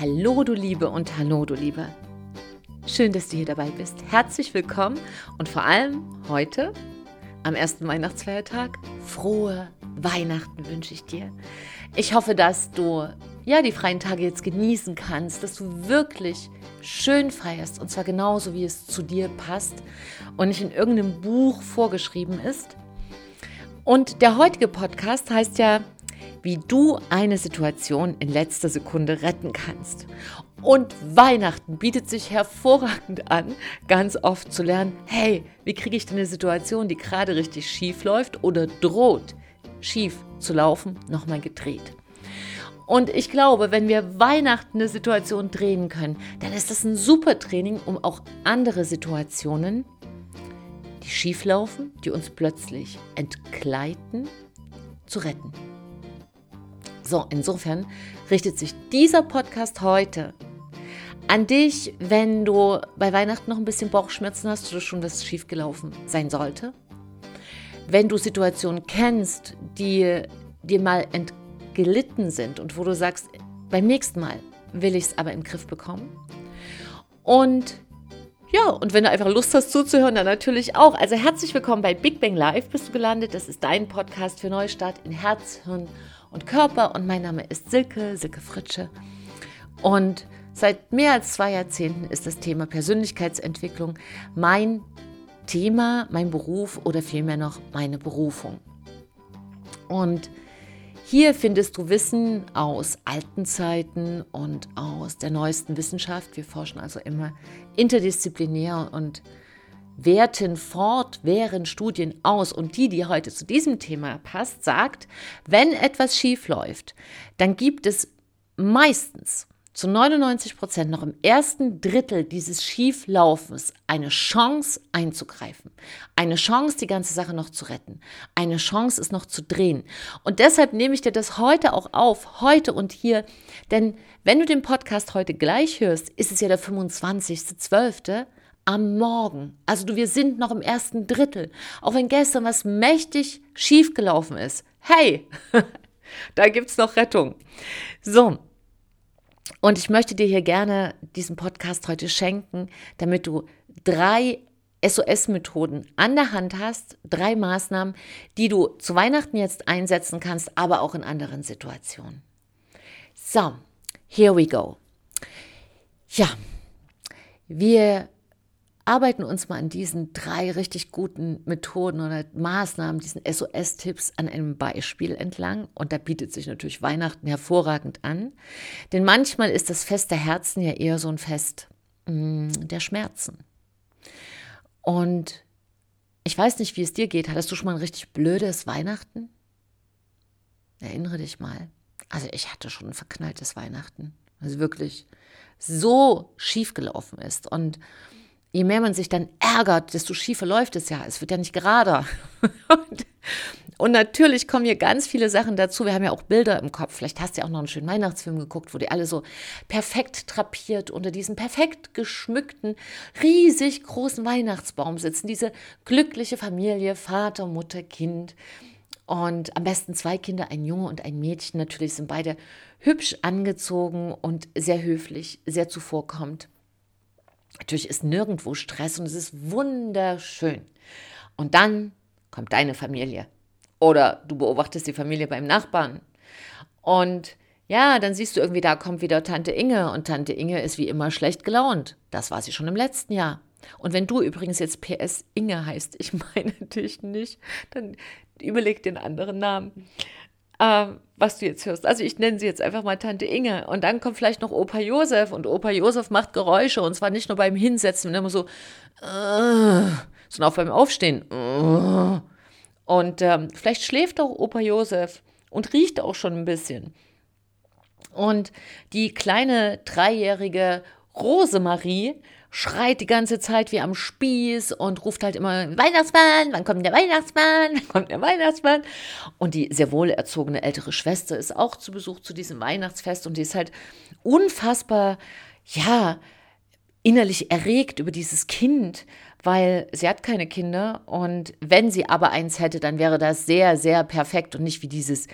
Hallo du Liebe und hallo du Liebe. Schön, dass du hier dabei bist. Herzlich willkommen und vor allem heute am ersten Weihnachtsfeiertag frohe Weihnachten wünsche ich dir. Ich hoffe, dass du ja die freien Tage jetzt genießen kannst, dass du wirklich schön feierst und zwar genauso wie es zu dir passt und nicht in irgendeinem Buch vorgeschrieben ist. Und der heutige Podcast heißt ja wie du eine Situation in letzter Sekunde retten kannst. Und Weihnachten bietet sich hervorragend an, ganz oft zu lernen, hey, wie kriege ich denn eine Situation, die gerade richtig schief läuft oder droht schief zu laufen, nochmal gedreht. Und ich glaube, wenn wir Weihnachten eine Situation drehen können, dann ist das ein super Training, um auch andere Situationen, die schief laufen, die uns plötzlich entgleiten, zu retten. So, insofern richtet sich dieser Podcast heute an dich, wenn du bei Weihnachten noch ein bisschen Bauchschmerzen hast oder schon was schiefgelaufen sein sollte. Wenn du Situationen kennst, die dir mal entglitten sind und wo du sagst, beim nächsten Mal will ich es aber im Griff bekommen. Und ja, und wenn du einfach Lust hast zuzuhören, dann natürlich auch. Also herzlich willkommen bei Big Bang Live bist du gelandet. Das ist dein Podcast für Neustart in Herz, Hirn und und Körper. Und mein Name ist Silke, Silke Fritsche. Und seit mehr als zwei Jahrzehnten ist das Thema Persönlichkeitsentwicklung mein Thema, mein Beruf oder vielmehr noch meine Berufung. Und hier findest du Wissen aus alten Zeiten und aus der neuesten Wissenschaft. Wir forschen also immer interdisziplinär und werten fortwährend Studien aus. Und die, die heute zu diesem Thema passt, sagt, wenn etwas schief läuft, dann gibt es meistens zu 99 Prozent noch im ersten Drittel dieses Schieflaufens eine Chance einzugreifen, eine Chance, die ganze Sache noch zu retten, eine Chance, es noch zu drehen. Und deshalb nehme ich dir das heute auch auf, heute und hier, denn wenn du den Podcast heute gleich hörst, ist es ja der 25.12 am Morgen. Also du, wir sind noch im ersten Drittel. Auch wenn gestern was mächtig schiefgelaufen ist. Hey, da gibt es noch Rettung. So. Und ich möchte dir hier gerne diesen Podcast heute schenken, damit du drei SOS-Methoden an der Hand hast, drei Maßnahmen, die du zu Weihnachten jetzt einsetzen kannst, aber auch in anderen Situationen. So, here we go. Ja, wir arbeiten uns mal an diesen drei richtig guten Methoden oder Maßnahmen, diesen SOS-Tipps an einem Beispiel entlang. Und da bietet sich natürlich Weihnachten hervorragend an. Denn manchmal ist das Fest der Herzen ja eher so ein Fest mh, mm, der Schmerzen. Und ich weiß nicht, wie es dir geht. Hattest du schon mal ein richtig blödes Weihnachten? Erinnere dich mal. Also ich hatte schon ein verknalltes Weihnachten. Also wirklich so schief gelaufen ist. Und je mehr man sich dann ärgert, desto schiefer läuft es ja. Es wird ja nicht gerader. und, und, natürlich kommen hier ganz viele Sachen dazu. Wir haben ja auch Bilder im Kopf. Vielleicht hast du ja auch noch einen schönen Weihnachtsfilm geguckt, wo die alle so perfekt trapiert unter diesem perfekt geschmückten, riesig großen Weihnachtsbaum sitzen. Diese glückliche Familie, Vater, Mutter, Kind. Und am besten zwei Kinder, ein Junge und ein Mädchen. Natürlich sind beide hübsch angezogen und sehr höflich, sehr zuvorkommend. Natürlich ist nirgendwo Stress und es ist wunderschön. Und dann kommt deine Familie. Oder du beobachtest die Familie beim Nachbarn. Und ja, dann siehst du irgendwie, da kommt wieder Tante Inge und Tante Inge ist wie immer schlecht gelaunt. Das war sie schon im letzten Jahr. Und wenn du übrigens jetzt PS Inge heißt, ich meine dich nicht, dann überleg den anderen Namen äh, was du jetzt hörst. Also ich nenne sie jetzt einfach mal Tante Inge. Und dann kommt vielleicht noch Opa Josef und Opa Josef macht Geräusche und zwar nicht nur beim Hinsetzen, immer so, äh, sondern auch beim Aufstehen. Äh. Und ähm, vielleicht schläft auch Opa Josef und riecht auch schon ein bisschen. Und die kleine dreijährige Rosemarie schreit die ganze Zeit wie am Spieß und ruft halt immer Weihnachtsmann, wann kommt der Weihnachtsmann, wann kommt der Weihnachtsmann? Und die sehr wohl erzogene ältere Schwester ist auch zu Besuch zu diesem Weihnachtsfest und die ist halt unfassbar, ja, innerlich erregt über dieses Kind, weil sie hat keine Kinder und wenn sie aber eins hätte, dann wäre das sehr, sehr perfekt und nicht wie dieses,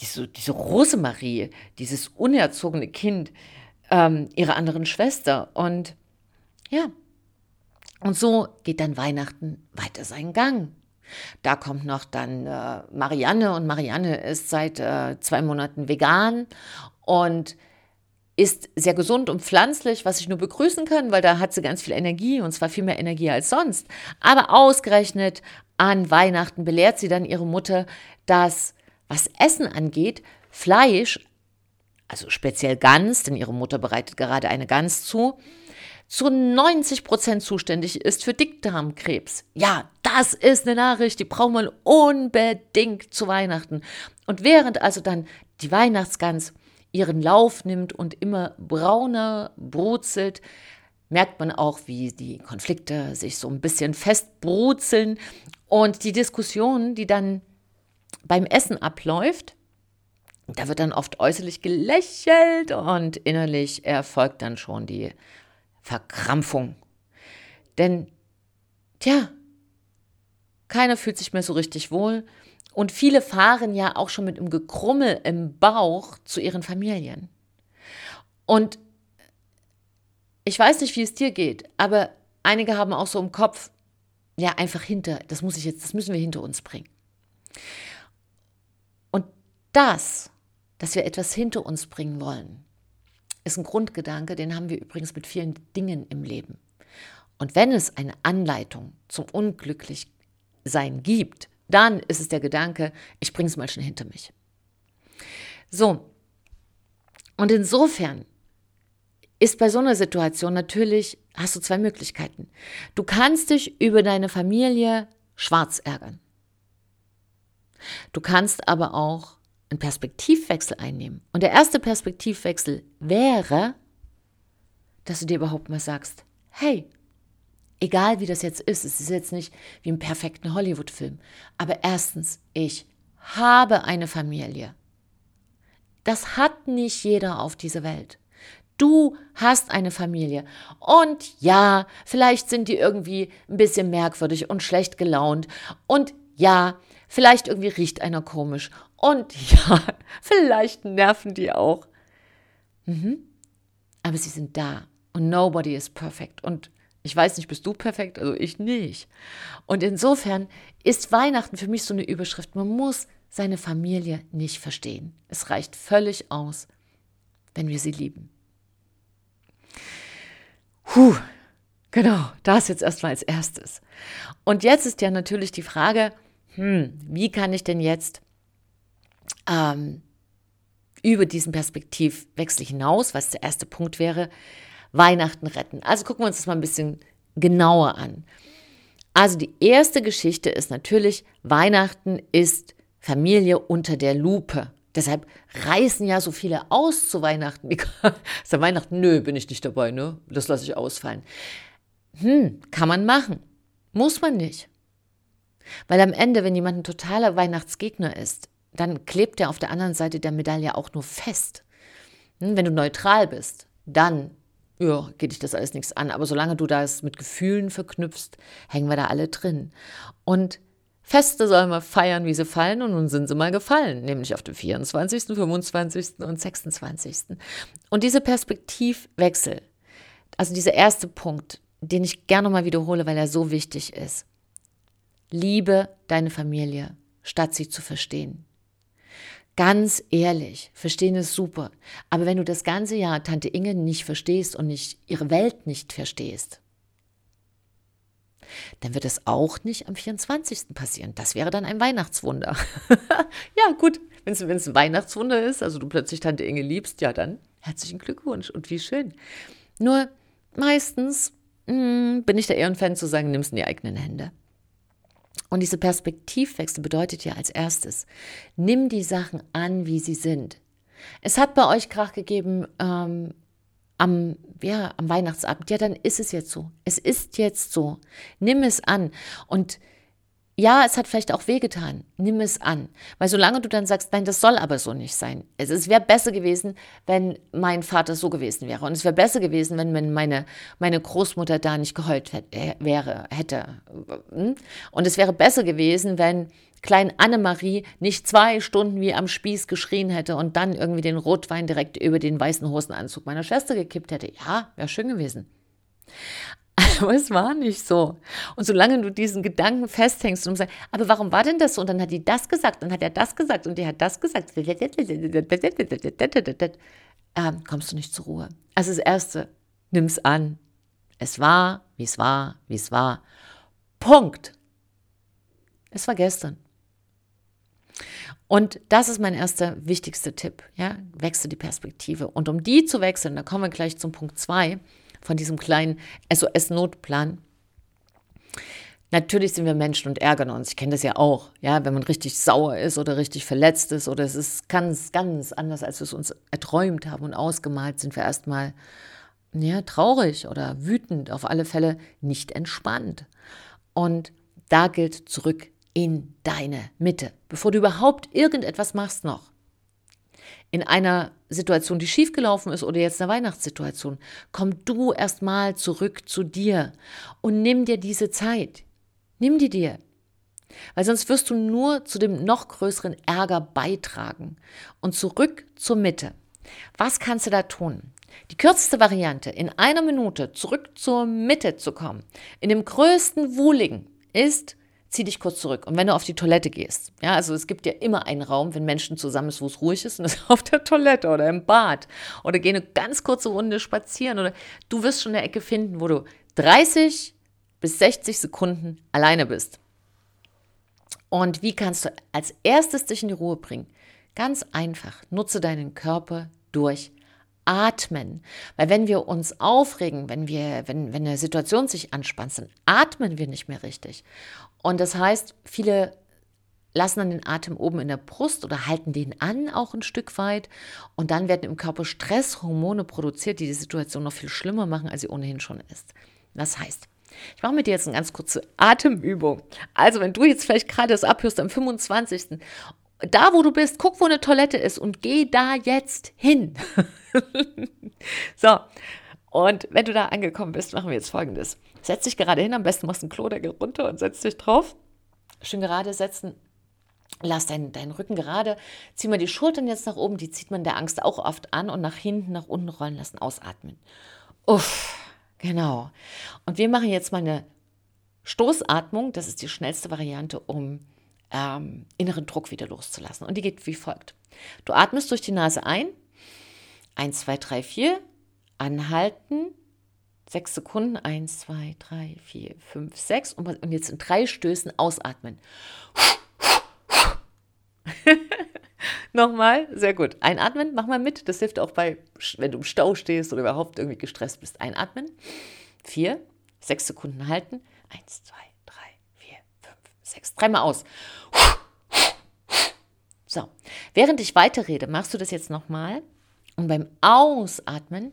diese, diese Rosemarie, dieses unerzogene Kind, ähm, ihrer anderen Schwester. Und ja, und so geht dann Weihnachten weiter seinen Gang. Da kommt noch dann äh, Marianne und Marianne ist seit äh, zwei Monaten vegan und ist sehr gesund und pflanzlich, was ich nur begrüßen kann, weil da hat sie ganz viel Energie und zwar viel mehr Energie als sonst. Aber ausgerechnet an Weihnachten belehrt sie dann ihre Mutter, dass was Essen angeht, Fleisch, also speziell Gans, denn ihre Mutter bereitet gerade eine Gans zu, zu 90 Prozent zuständig ist für Dickdarmkrebs. Ja, das ist eine Nachricht, die braucht man unbedingt zu Weihnachten. Und während also dann die Weihnachtsgans ihren Lauf nimmt und immer brauner brutzelt, merkt man auch, wie die Konflikte sich so ein bisschen festbrutzeln und die Diskussion, die dann beim Essen abläuft, da wird dann oft äußerlich gelächelt und innerlich erfolgt dann schon die Verkrampfung. Denn, tja, keiner fühlt sich mehr so richtig wohl und viele fahren ja auch schon mit einem Gekrummel im Bauch zu ihren Familien. Und ich weiß nicht, wie es dir geht, aber einige haben auch so im Kopf, ja, einfach hinter, das muss ich jetzt, das müssen wir hinter uns bringen. Und das, dass wir etwas hinter uns bringen wollen, ist ein Grundgedanke, den haben wir übrigens mit vielen Dingen im Leben. Und wenn es eine Anleitung zum Unglücklichsein gibt, dann ist es der Gedanke, ich bringe es mal schnell hinter mich. So, und insofern ist bei so einer Situation natürlich, hast du zwei Möglichkeiten. Du kannst dich über deine Familie schwarz ärgern. Du kannst aber auch einen Perspektivwechsel einnehmen. Und der erste Perspektivwechsel wäre, dass du dir überhaupt mal sagst, hey, egal wie das jetzt ist, es ist jetzt nicht wie im perfekten Hollywood-Film, aber erstens, ich habe eine Familie. Das hat nicht jeder auf dieser Welt. Du hast eine Familie. Und ja, vielleicht sind die irgendwie ein bisschen merkwürdig und schlecht gelaunt. Und ja, vielleicht irgendwie riecht einer komisch. Und ja, vielleicht nerven die auch. Mhm. Aber sie sind da. Und nobody is perfect. Und ich weiß nicht, bist du perfekt? Also ich nicht. Und insofern ist Weihnachten für mich so eine Überschrift. Man muss seine Familie nicht verstehen. Es reicht völlig aus, wenn wir sie lieben. Puh, genau, das jetzt erstmal als erstes. Und jetzt ist ja natürlich die Frage, hm, wie kann ich denn jetzt ähm, über diesen Perspektivwechsel hinaus, was der erste Punkt wäre, Weihnachten retten. Also gucken wir uns das mal ein bisschen genauer an. Also die erste Geschichte ist natürlich, Weihnachten ist Familie unter der Lupe. Deshalb reißen ja so viele aus zu Weihnachten. ist ja Weihnachten? Nö, bin ich nicht dabei, ne? Das lasse ich ausfallen. Hm, kann man machen. Muss man nicht. Weil am Ende, wenn jemand ein totaler Weihnachtsgegner ist, dann klebt er auf der anderen Seite der Medaille auch nur fest. Hm, wenn du neutral bist, dann ja, geht dich das alles nichts an. Aber solange du das mit Gefühlen verknüpfst, hängen wir da alle drin. Und Feste sollen wir feiern, wie sie fallen, und nun sind sie mal gefallen, nämlich auf dem 24., 25. und 26. Und diese Perspektivwechsel, also dieser erste Punkt, den ich gerne mal wiederhole, weil er so wichtig ist. Liebe deine Familie, statt sie zu verstehen. Ganz ehrlich, verstehen ist super. Aber wenn du das ganze Jahr Tante Inge nicht verstehst und nicht ihre Welt nicht verstehst, dann wird es auch nicht am 24. passieren. Das wäre dann ein Weihnachtswunder. ja, gut, wenn es ein Weihnachtswunder ist, also du plötzlich Tante Inge liebst, ja dann herzlichen Glückwunsch und wie schön. Nur meistens mh, hm, bin ich da eher ein Fan zu sagen, nimm es in die eigenen Hände. Und diese Perspektivwechsel bedeutet ja als erstes, nimm die Sachen an, wie sie sind. Es hat bei euch Krach gegeben ähm, am, ja, am Weihnachtsabend. Ja, dann ist es jetzt so. Es ist jetzt so. Nimm es an. Und ja, es hat vielleicht auch wehgetan. Nimm es an. Weil solange du dann sagst, nein, das soll aber so nicht sein. Es, es wäre besser gewesen, wenn mein Vater so gewesen wäre. Und es wäre besser gewesen, wenn meine, meine Großmutter da nicht geheult äh, wäre, hätte. Hm? Und es wäre besser gewesen, wenn klein Annemarie nicht zwei Stunden wie am Spieß geschrien hätte und dann irgendwie den Rotwein direkt über den weißen Hosenanzug meiner Schwester gekippt hätte. Ja, wäre schön gewesen. Aber es war nicht so. Und solange du diesen Gedanken festhängst und sagst, aber warum war denn das so? Und dann hat die das gesagt, dann hat er das gesagt und die hat das gesagt, ähm, kommst du nicht zur Ruhe. Also das Erste, nimm es an. Es war, wie es war, wie es war. Punkt. Es war gestern. Und das ist mein erster wichtigster Tipp. Ja? Wechsle die Perspektive. Und um die zu wechseln, da kommen wir gleich zum Punkt 2 von diesem kleinen SOS-Notplan. Natürlich sind wir Menschen und ärgern uns. Ich kenne das ja auch. Ja, wenn man richtig sauer ist oder richtig verletzt ist oder es ist ganz, ganz anders, als wir es uns erträumt haben und ausgemalt, sind wir erstmal ja, traurig oder wütend, auf alle Fälle nicht entspannt. Und da gilt zurück in deine Mitte, bevor du überhaupt irgendetwas machst noch in einer Situation, die schiefgelaufen ist oder jetzt eine Weihnachtssituation, komm du erstmal zurück zu dir und nimm dir diese Zeit. Nimm die dir. Weil sonst wirst du nur zu dem noch größeren Ärger beitragen. Und zurück zur Mitte. Was kannst du da tun? Die kürzeste Variante, in einer Minute zurück zur Mitte zu kommen, in dem größten Wuhligen, ist zieh dich kurz zurück. Und wenn du auf die Toilette gehst, ja, also es gibt ja immer einen Raum, wenn Menschen zusammen ist, wo es ruhig ist, und das ist auf der Toilette oder im Bad. Oder geh eine ganz kurze Runde spazieren oder du wirst schon eine Ecke finden, wo du 30 bis 60 Sekunden alleine bist. Und wie kannst du als erstes dich in die Ruhe bringen? Ganz einfach, nutze deinen Körper durch Atmen. Weil wenn wir uns aufregen, wenn wir, wenn, wenn eine Situation sich anspannt, dann atmen wir nicht mehr richtig. Und das heißt, viele lassen dann den Atem oben in der Brust oder halten den an auch ein Stück weit. Und dann werden im Körper Stresshormone produziert, die die Situation noch viel schlimmer machen, als sie ohnehin schon ist. Das heißt, ich mache mit dir jetzt eine ganz kurze Atemübung. Also, wenn du jetzt vielleicht gerade das abhörst am 25. Da, wo du bist, guck, wo eine Toilette ist und geh da jetzt hin. so, und wenn du da angekommen bist, machen wir jetzt folgendes. Setz dich gerade hin, am besten machst du einen Klodeckel runter und setz dich drauf. Schön gerade setzen. Lass deinen, deinen Rücken gerade. Zieh mal die Schultern jetzt nach oben, die zieht man der Angst auch oft an und nach hinten, nach unten rollen lassen, ausatmen. Uff, genau. Und wir machen jetzt mal eine Stoßatmung. Das ist die schnellste Variante, um ähm, inneren Druck wieder loszulassen. Und die geht wie folgt. Du atmest durch die Nase ein. Eins, zwei, drei, vier. Anhalten Sechs Sekunden. Eins, zwei, drei, vier, fünf, sechs. Und, jetzt in drei Stößen ausatmen. Nochmal, sehr gut. Einatmen, mach mal mit. Das hilft auch bei, wenn du im Stau stehst oder überhaupt irgendwie gestresst bist. Einatmen. Vier, sechs Sekunden halten. Eins, zwei, drei, vier, fünf, sechs. Dreimal aus. So, während ich weiterrede, machst du das jetzt nochmal. Und beim Ausatmen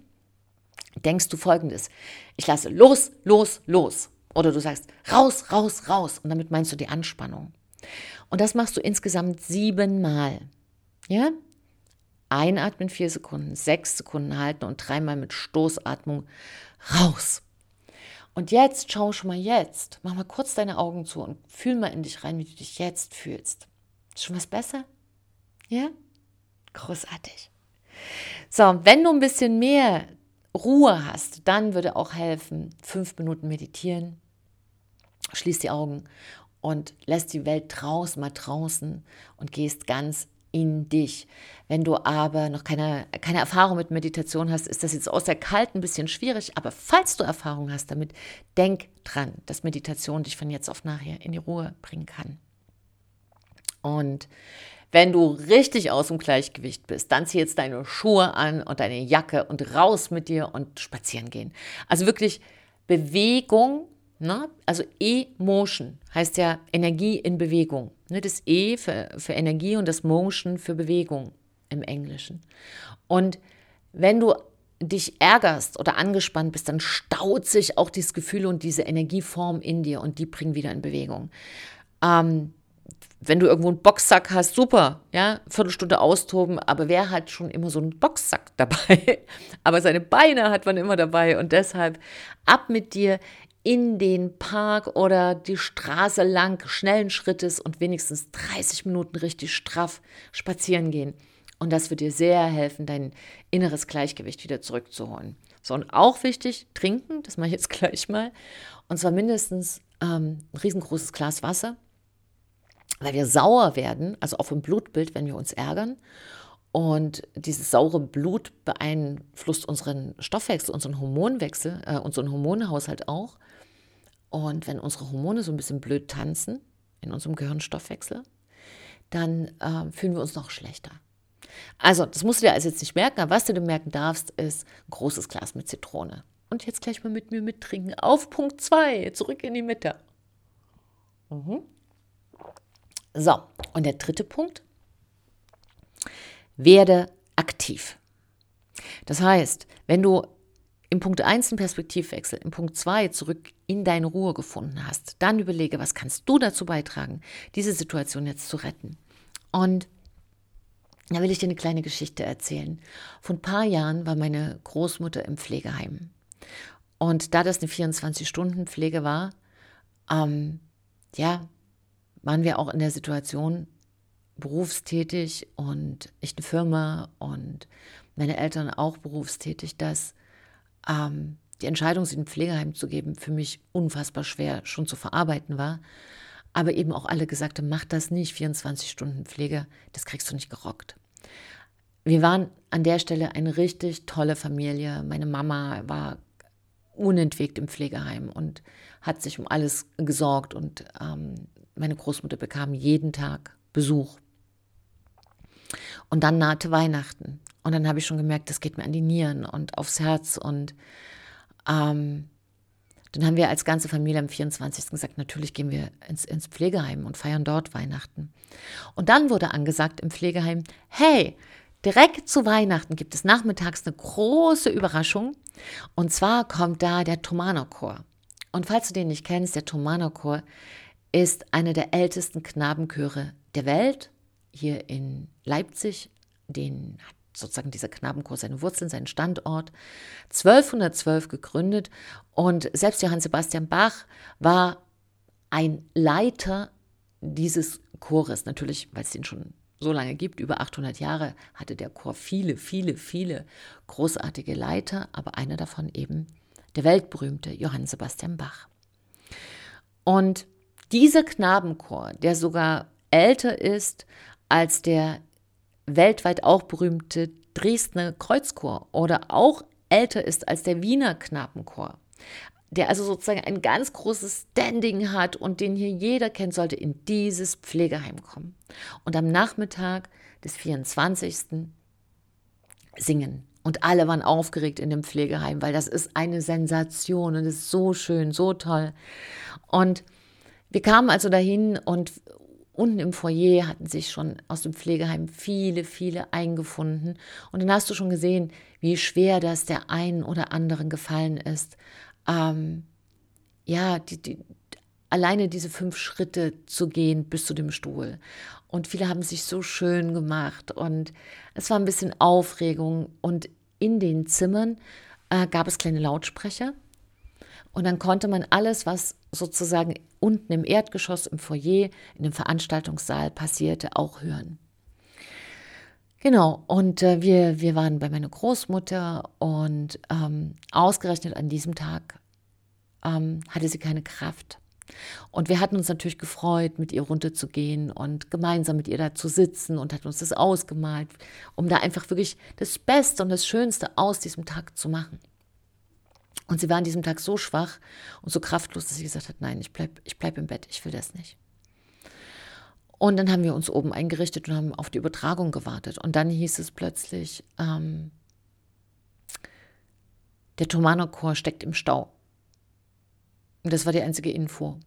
denkst du folgendes, ich lasse los, los, los. Oder du sagst raus, raus, raus. Und damit meinst du die Anspannung. Und das machst du insgesamt siebenmal. Ja? Einatmen vier Sekunden, sechs Sekunden halten und dreimal mit Stoßatmung raus. Und jetzt, schau schon mal jetzt, mach mal kurz deine Augen zu und fühl mal in dich rein, wie du dich jetzt fühlst. Ist schon was besser? Ja? Großartig. So, wenn du ein bisschen mehr Ruhe hast, dann würde auch helfen, fünf Minuten meditieren, schließ die Augen und lässt die Welt draußen mal draußen und gehst ganz in dich. Wenn du aber noch keine, keine Erfahrung mit Meditation hast, ist das jetzt aus der Kalt ein bisschen schwierig. Aber falls du Erfahrung hast damit, denk dran, dass Meditation dich von jetzt auf nachher in die Ruhe bringen kann. Und wenn du richtig aus dem Gleichgewicht bist, dann zieh jetzt deine Schuhe an und deine Jacke und raus mit dir und spazieren gehen. Also wirklich Bewegung, ne? also E-Motion heißt ja Energie in Bewegung. Ne? Das E für, für Energie und das Motion für Bewegung im Englischen. Und wenn du dich ärgerst oder angespannt bist, dann staut sich auch dieses Gefühl und diese Energieform in dir und die bringen wieder in Bewegung. Ähm, wenn du irgendwo einen Boxsack hast, super, ja, Viertelstunde austoben, aber wer hat schon immer so einen Boxsack dabei? aber seine Beine hat man immer dabei und deshalb ab mit dir in den Park oder die Straße lang schnellen Schrittes und wenigstens 30 Minuten richtig straff spazieren gehen. Und das wird dir sehr helfen, dein inneres Gleichgewicht wieder zurückzuholen. So, und auch wichtig, trinken, das mache ich jetzt gleich mal. Und zwar mindestens ähm, ein riesengroßes Glas Wasser, weil wir sauer werden, also auch im Blutbild, wenn wir uns ärgern. Und dieses saure Blut beeinflusst unseren Stoffwechsel, unseren Hormonwechsel, äh, unseren Hormonhaushalt auch. Und wenn unsere Hormone so ein bisschen blöd tanzen in unserem Gehirnstoffwechsel, dann äh, fühlen wir uns noch schlechter. Also, das musst du dir also jetzt nicht merken, aber was du dir merken darfst, ist ein großes Glas mit Zitrone. Und jetzt gleich mal mit mir mittrinken. Auf Punkt 2, zurück in die Mitte. Mhm. So, und der dritte Punkt. Werde aktiv. Das heißt, wenn du im Punkt 1 einen Perspektivwechsel, im Punkt 2 zurück in deine Ruhe gefunden hast, dann überlege, was kannst du dazu beitragen, diese Situation jetzt zu retten. Und da will ich dir eine kleine Geschichte erzählen. Vor ein paar Jahren war meine Großmutter im Pflegeheim. Und da das eine 24-Stunden-Pflege war, ähm, ja, waren wir auch in der Situation berufstätig und ich eine Firma und meine Eltern auch berufstätig, dass ähm, die Entscheidung, sie in ein Pflegeheim zu geben, für mich unfassbar schwer schon zu verarbeiten war. Aber eben auch alle gesagt haben, mach das nicht, 24 Stunden Pflege, das kriegst du nicht gerockt. Wir waren an der Stelle eine richtig tolle Familie. Meine Mama war unentwegt im Pflegeheim und hat sich um alles gesorgt und ähm, meine Großmutter bekam jeden Tag Besuch. Und dann nahte Weihnachten. Und dann habe ich schon gemerkt, das geht mir an die Nieren und aufs Herz. Und ähm, dann haben wir als ganze Familie am 24. gesagt, natürlich gehen wir ins, ins Pflegeheim und feiern dort Weihnachten. Und dann wurde angesagt im Pflegeheim, hey, direkt zu Weihnachten gibt es nachmittags eine große Überraschung. Und zwar kommt da der Thomanerchor. Und falls du den nicht kennst, der Thomanerchor ist eine der ältesten Knabenchöre der Welt, hier in Leipzig. Den hat sozusagen dieser Knabenchor seine Wurzeln, seinen Standort. 1212 gegründet und selbst Johann Sebastian Bach war ein Leiter dieses Chores. Natürlich, weil es den schon so lange gibt, über 800 Jahre, hatte der Chor viele, viele, viele großartige Leiter, aber einer davon eben der weltberühmte Johann Sebastian Bach. Und dieser Knabenchor, der sogar älter ist als der weltweit auch berühmte Dresdner Kreuzchor oder auch älter ist als der Wiener Knabenchor, der also sozusagen ein ganz großes Standing hat und den hier jeder kennt, sollte in dieses Pflegeheim kommen. Und am Nachmittag des 24. singen. Und alle waren aufgeregt in dem Pflegeheim, weil das ist eine Sensation und es ist so schön, so toll. Und wir kamen also dahin und unten im Foyer hatten sich schon aus dem Pflegeheim viele, viele eingefunden. Und dann hast du schon gesehen, wie schwer das der einen oder anderen gefallen ist. Ähm, ja, die, die, alleine diese fünf Schritte zu gehen bis zu dem Stuhl. Und viele haben sich so schön gemacht und es war ein bisschen Aufregung. Und in den Zimmern äh, gab es kleine Lautsprecher. Und dann konnte man alles, was sozusagen unten im Erdgeschoss, im Foyer, in dem Veranstaltungssaal passierte, auch hören. Genau, und äh, wir, wir waren bei meiner Großmutter und ähm, ausgerechnet an diesem Tag ähm, hatte sie keine Kraft. Und wir hatten uns natürlich gefreut, mit ihr runterzugehen und gemeinsam mit ihr da zu sitzen und hat uns das ausgemalt, um da einfach wirklich das Beste und das Schönste aus diesem Tag zu machen. Und sie war an diesem Tag so schwach und so kraftlos, dass sie gesagt hat, nein, ich bleibe ich bleib im Bett, ich will das nicht. Und dann haben wir uns oben eingerichtet und haben auf die Übertragung gewartet. Und dann hieß es plötzlich, ähm, der Tomano-Chor steckt im Stau. Und das war die einzige Info.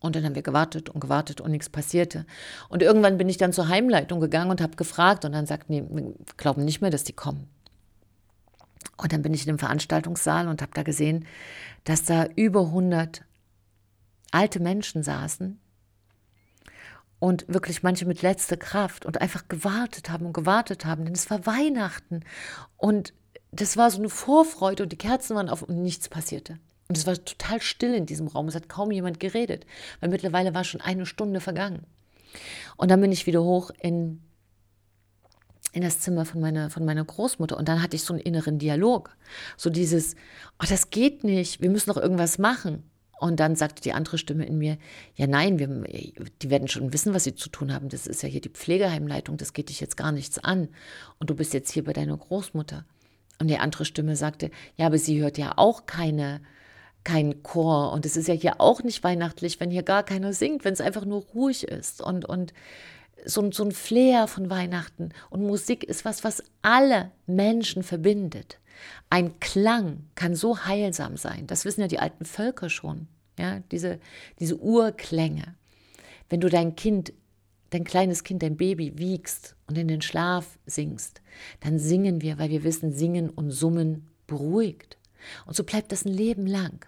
Und dann haben wir gewartet und gewartet und nichts passierte. Und irgendwann bin ich dann zur Heimleitung gegangen und habe gefragt und dann sagt, nee, wir glauben nicht mehr, dass die kommen. Und dann bin ich in dem Veranstaltungssaal und habe da gesehen, dass da über 100 alte Menschen saßen, und wirklich manche mit letzter Kraft und einfach gewartet haben und gewartet haben, denn es war Weihnachten und das war so eine Vorfreude und die Kerzen waren auf und nichts passierte. Und es war total still in diesem Raum. Es hat kaum jemand geredet, weil mittlerweile war schon eine Stunde vergangen. Und dann bin ich wieder hoch in, in das Zimmer von meiner, von meiner Großmutter. Und dann hatte ich so einen inneren Dialog. So dieses, oh, das geht nicht, wir müssen doch irgendwas machen. Und dann sagte die andere Stimme in mir, ja nein, wir, die werden schon wissen, was sie zu tun haben. Das ist ja hier die Pflegeheimleitung, das geht dich jetzt gar nichts an. Und du bist jetzt hier bei deiner Großmutter. Und die andere Stimme sagte, ja, aber sie hört ja auch keine, keinen Chor. Und es ist ja hier auch nicht weihnachtlich, wenn hier gar keiner singt, wenn es einfach nur ruhig ist. Und, und so, so ein Flair von Weihnachten. Und Musik ist was, was alle Menschen verbindet. Ein Klang kann so heilsam sein. Das wissen ja die alten Völker schon. Ja, diese, diese Urklänge. Wenn du dein Kind dein kleines Kind, dein Baby wiegst und in den Schlaf singst, dann singen wir, weil wir wissen, singen und summen beruhigt. Und so bleibt das ein Leben lang.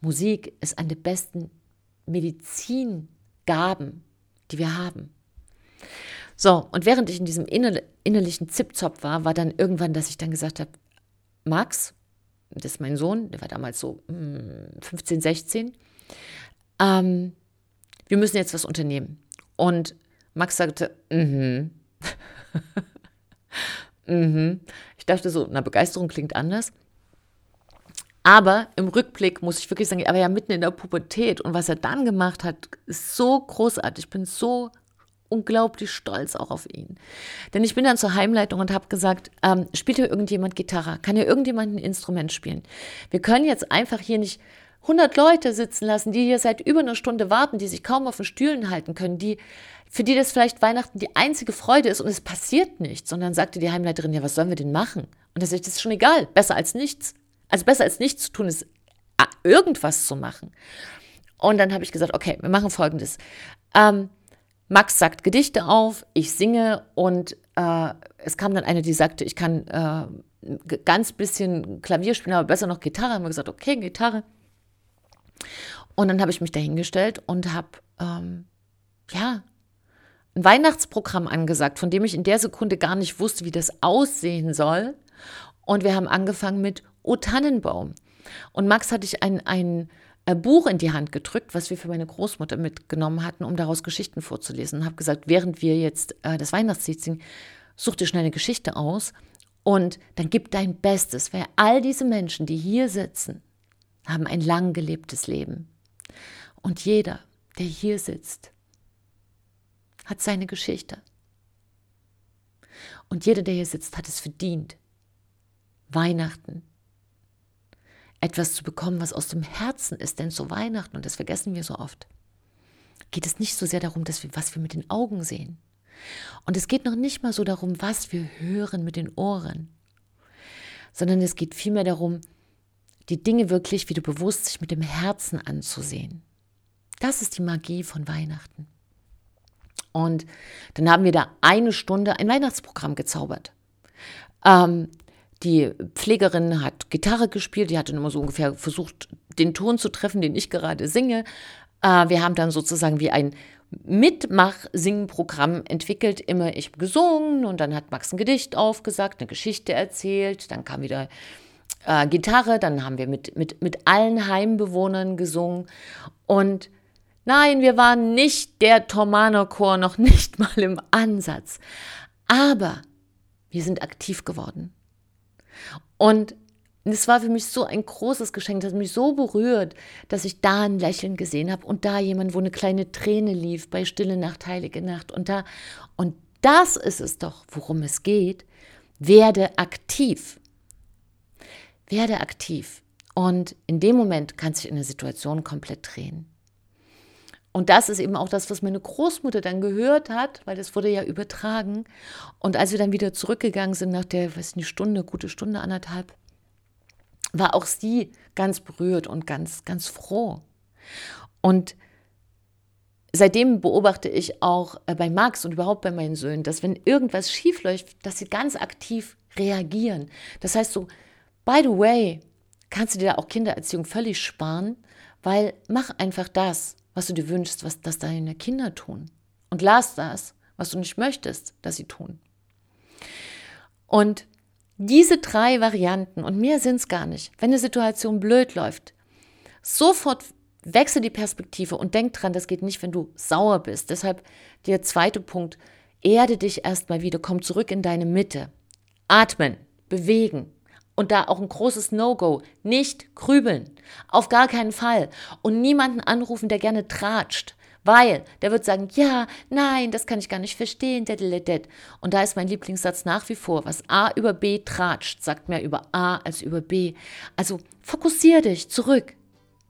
Musik ist eine der besten Medizingaben, die wir haben. So, und während ich in diesem innerlichen Zipzop war, war dann irgendwann, dass ich dann gesagt habe, Max, das ist mein Sohn, der war damals so 15, hm, 16, ähm, wir müssen jetzt was unternehmen. Und Max sagte, mhm. mhm. Ich dachte so, na, Begeisterung klingt anders. Aber im Rückblick muss ich wirklich sagen, er war ja mitten in der Pubertät und was er dann gemacht hat, ist so großartig. Ich bin so unglaublich stolz auch auf ihn. Denn ich bin dann zur Heimleitung und habe gesagt, ähm, spielt hier irgendjemand Gitarre? Kann hier irgendjemand ein Instrument spielen? Wir können jetzt einfach hier nicht 100 Leute sitzen lassen, die hier seit über einer Stunde warten, die sich kaum auf den Stühlen halten können, die für die das vielleicht Weihnachten die einzige Freude ist und es passiert nichts. Und dann sagte die Heimleiterin, ja, was sollen wir denn machen? Und da sagte ich, das ist schon egal, besser als nichts. Also besser als nichts zu tun ist, irgendwas zu machen. Und dann habe ich gesagt, okay, wir machen folgendes. Ähm, Max sagt Gedichte auf, ich singe und äh, es kam dann eine, die sagte, ich kann äh, ganz bisschen Klavier spielen, aber besser noch Gitarre. Haben wir gesagt, okay, Gitarre. Und dann habe ich mich dahingestellt und habe, ähm, ja, ein Weihnachtsprogramm angesagt, von dem ich in der Sekunde gar nicht wusste, wie das aussehen soll. Und wir haben angefangen mit O Tannenbaum. Und Max hatte ich ein, ein Buch in die Hand gedrückt, was wir für meine Großmutter mitgenommen hatten, um daraus Geschichten vorzulesen. Und habe gesagt, während wir jetzt äh, das Weihnachtslied singen, such dir schnell eine Geschichte aus und dann gib dein Bestes, weil all diese Menschen, die hier sitzen, haben ein lang gelebtes Leben. Und jeder, der hier sitzt, hat seine Geschichte. Und jeder, der hier sitzt, hat es verdient, Weihnachten etwas zu bekommen, was aus dem Herzen ist. Denn zu Weihnachten, und das vergessen wir so oft, geht es nicht so sehr darum, dass wir, was wir mit den Augen sehen. Und es geht noch nicht mal so darum, was wir hören mit den Ohren, sondern es geht vielmehr darum, die Dinge wirklich wieder bewusst sich mit dem Herzen anzusehen. Das ist die Magie von Weihnachten. Und dann haben wir da eine Stunde ein Weihnachtsprogramm gezaubert. Ähm, die Pflegerin hat Gitarre gespielt, die hat dann immer so ungefähr versucht, den Ton zu treffen, den ich gerade singe. Äh, wir haben dann sozusagen wie ein Mitmach-Singen-Programm entwickelt. Immer ich gesungen und dann hat Max ein Gedicht aufgesagt, eine Geschichte erzählt, dann kam wieder äh, Gitarre, dann haben wir mit, mit, mit allen Heimbewohnern gesungen und Nein, wir waren nicht der Tormano-Chor, noch nicht mal im Ansatz. Aber wir sind aktiv geworden. Und es war für mich so ein großes Geschenk, das mich so berührt, dass ich da ein Lächeln gesehen habe und da jemand, wo eine kleine Träne lief bei Stille Nacht, Heilige Nacht und da. Und das ist es doch, worum es geht. Werde aktiv. Werde aktiv. Und in dem Moment kann sich eine Situation komplett drehen. Und das ist eben auch das, was meine Großmutter dann gehört hat, weil das wurde ja übertragen. Und als wir dann wieder zurückgegangen sind nach der, weiß nicht, Stunde, gute Stunde, anderthalb, war auch sie ganz berührt und ganz, ganz froh. Und seitdem beobachte ich auch äh, bei Max und überhaupt bei meinen Söhnen, dass wenn irgendwas schief läuft, dass sie ganz aktiv reagieren. Das heißt so, by the way, kannst du dir da auch Kindererziehung völlig sparen, weil mach einfach das, was du dir wünschst, was das deine Kinder tun. und lass das, was du nicht möchtest, dass sie tun. Und diese drei Varianten, und mehr sind es gar nicht, wenn eine Situation blöd läuft, sofort wechsel die Perspektive und denk dran, das geht nicht, wenn du sauer bist. Deshalb der zweite Punkt, erde dich erstmal wieder, komm zurück in deine Mitte. Atmen, bewegen. Und da auch ein großes No-Go, nicht grübeln. Auf gar keinen Fall. Und niemanden anrufen, der gerne tratscht. Weil der wird sagen, ja, nein, das kann ich gar nicht verstehen. Und da ist mein Lieblingssatz nach wie vor, was A über B tratscht, sagt mehr über A als über B. Also fokussiere dich zurück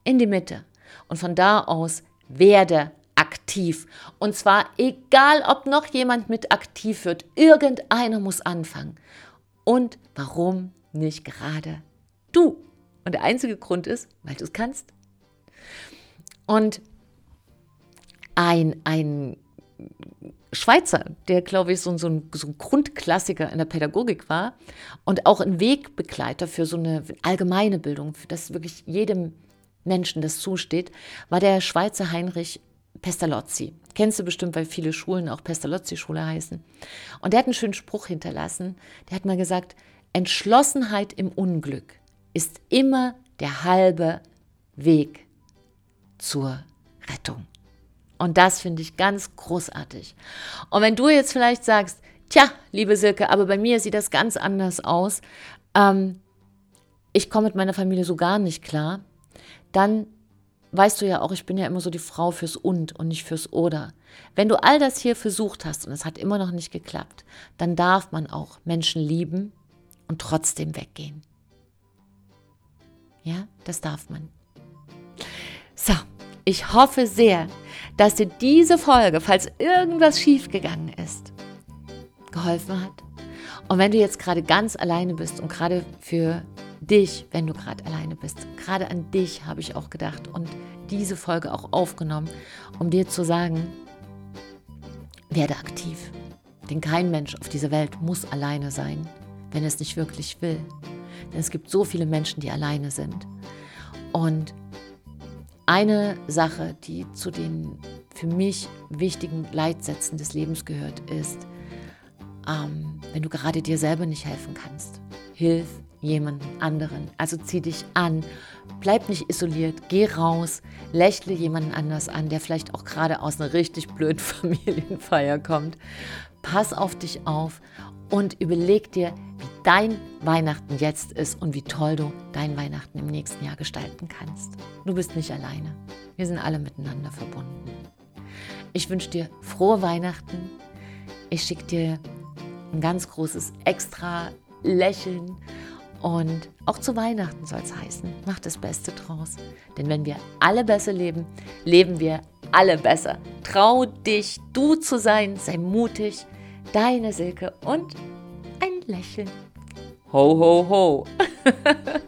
in die Mitte. Und von da aus werde aktiv. Und zwar egal, ob noch jemand mit aktiv wird, irgendeiner muss anfangen. Und warum nicht gerade du? Und der einzige Grund ist, weil du es kannst. Und ein, ein Schweizer, der, glaube ich, so, so, ein, so, ein, Grundklassiker in der Pädagogik war und auch ein Wegbegleiter für so eine allgemeine Bildung, dass wirklich jedem Menschen das zusteht, war der Schweizer Heinrich Pestalozzi. Kennst du bestimmt, weil viele Schulen auch Pestalozzi-Schule heißen. Und der hat einen schönen Spruch hinterlassen. Der hat mal gesagt, Entschlossenheit im Unglück ist immer der halbe Weg zur Rettung. Und das finde ich ganz großartig. Und wenn du jetzt vielleicht sagst, tja, liebe Silke, aber bei mir sieht das ganz anders aus, ähm, ich komme mit meiner Familie so gar nicht klar, dann weißt du ja auch, ich bin ja immer so die Frau fürs Und und nicht fürs Oder. Wenn du all das hier versucht hast und es hat immer noch nicht geklappt, dann darf man auch Menschen lieben und trotzdem weggehen. Ja, das darf man. So, ich hoffe sehr, dass dir diese Folge, falls irgendwas schiefgegangen ist, geholfen hat. Und wenn du jetzt gerade ganz alleine bist und gerade für dich, wenn du gerade alleine bist, gerade an dich habe ich auch gedacht und diese Folge auch aufgenommen, um dir zu sagen, werde aktiv. Denn kein Mensch auf dieser Welt muss alleine sein, wenn es nicht wirklich will. Denn es gibt so viele Menschen, die alleine sind. Und eine Sache, die zu den für mich wichtigen Leitsätzen des Lebens gehört, ist, ähm, wenn du gerade dir selber nicht helfen kannst, hilf jemanden anderen. Also zieh dich an, bleib nicht isoliert, geh raus, lächle jemanden anders an, der vielleicht auch gerade aus einer richtig blöden Familienfeier kommt. Pass auf dich auf und überleg dir, wie dein Weihnachten jetzt ist und wie toll du dein Weihnachten im nächsten Jahr gestalten kannst. Du bist nicht alleine. Wir sind alle miteinander verbunden. Ich wünsche dir frohe Weihnachten. Ich schicke dir ein ganz großes extra Lächeln. Und auch zu Weihnachten soll es heißen, mach das Beste draus. Denn wenn wir alle besser leben, leben wir alle besser. Trau dich, du zu sein, sei mutig deine Silke und ein Lächeln. Ho, ho, ho.